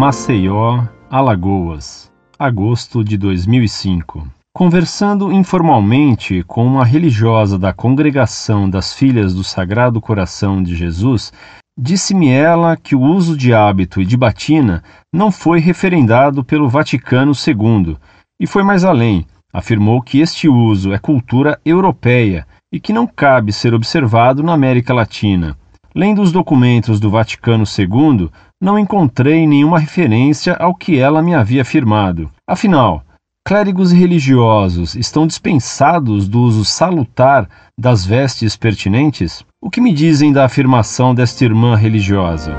Maceió, Alagoas, agosto de 2005. Conversando informalmente com uma religiosa da Congregação das Filhas do Sagrado Coração de Jesus, disse-me ela que o uso de hábito e de batina não foi referendado pelo Vaticano II e foi mais além. Afirmou que este uso é cultura europeia e que não cabe ser observado na América Latina. Lendo os documentos do Vaticano II, não encontrei nenhuma referência ao que ela me havia afirmado. Afinal, clérigos e religiosos estão dispensados do uso salutar das vestes pertinentes? O que me dizem da afirmação desta irmã religiosa?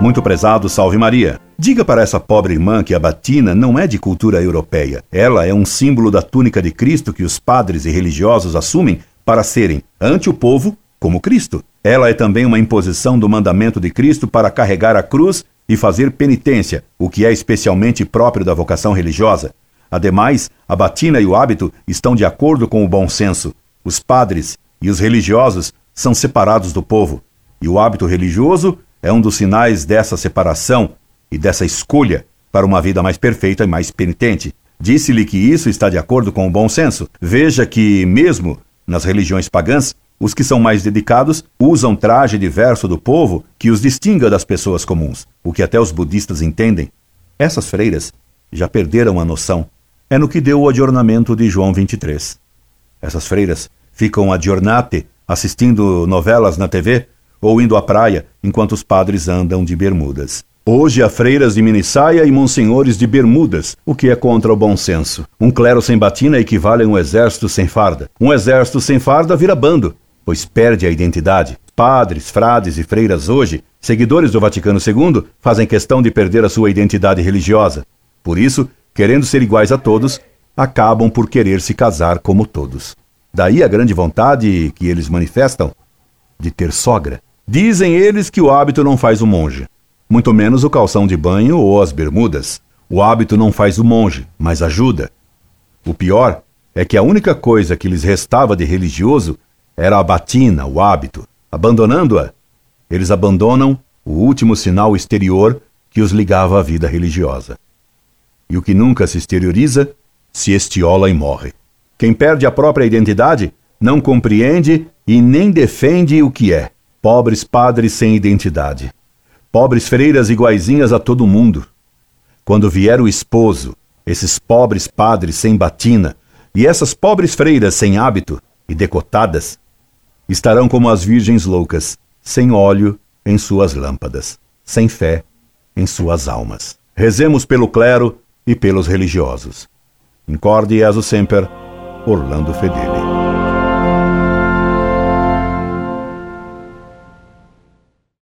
Muito prezado, salve Maria. Diga para essa pobre irmã que a batina não é de cultura europeia. Ela é um símbolo da túnica de Cristo que os padres e religiosos assumem para serem, ante o povo, como Cristo. Ela é também uma imposição do mandamento de Cristo para carregar a cruz e fazer penitência, o que é especialmente próprio da vocação religiosa. Ademais, a batina e o hábito estão de acordo com o bom senso. Os padres e os religiosos são separados do povo, e o hábito religioso é um dos sinais dessa separação e dessa escolha para uma vida mais perfeita e mais penitente. Disse-lhe que isso está de acordo com o bom senso. Veja que, mesmo nas religiões pagãs, os que são mais dedicados usam traje diverso do povo que os distinga das pessoas comuns, o que até os budistas entendem. Essas freiras já perderam a noção. É no que deu o adornamento de João 23. Essas freiras ficam a giornate assistindo novelas na TV ou indo à praia enquanto os padres andam de bermudas. Hoje há freiras de minissaia e monsenhores de bermudas, o que é contra o bom senso. Um clero sem batina equivale a um exército sem farda. Um exército sem farda vira bando, pois perde a identidade. Padres, frades e freiras hoje, seguidores do Vaticano II, fazem questão de perder a sua identidade religiosa. Por isso, querendo ser iguais a todos, acabam por querer se casar como todos. Daí a grande vontade que eles manifestam de ter sogra. Dizem eles que o hábito não faz o monge, muito menos o calção de banho ou as bermudas. O hábito não faz o monge, mas ajuda. O pior é que a única coisa que lhes restava de religioso era a batina, o hábito. Abandonando-a, eles abandonam o último sinal exterior que os ligava à vida religiosa. E o que nunca se exterioriza, se estiola e morre. Quem perde a própria identidade não compreende e nem defende o que é. Pobres padres sem identidade. Pobres freiras iguaizinhas a todo mundo. Quando vier o esposo, esses pobres padres sem batina e essas pobres freiras sem hábito e decotadas, estarão como as virgens loucas, sem óleo em suas lâmpadas, sem fé em suas almas. Rezemos pelo clero e pelos religiosos. Incorde Jesus Semper, Orlando Fedeli.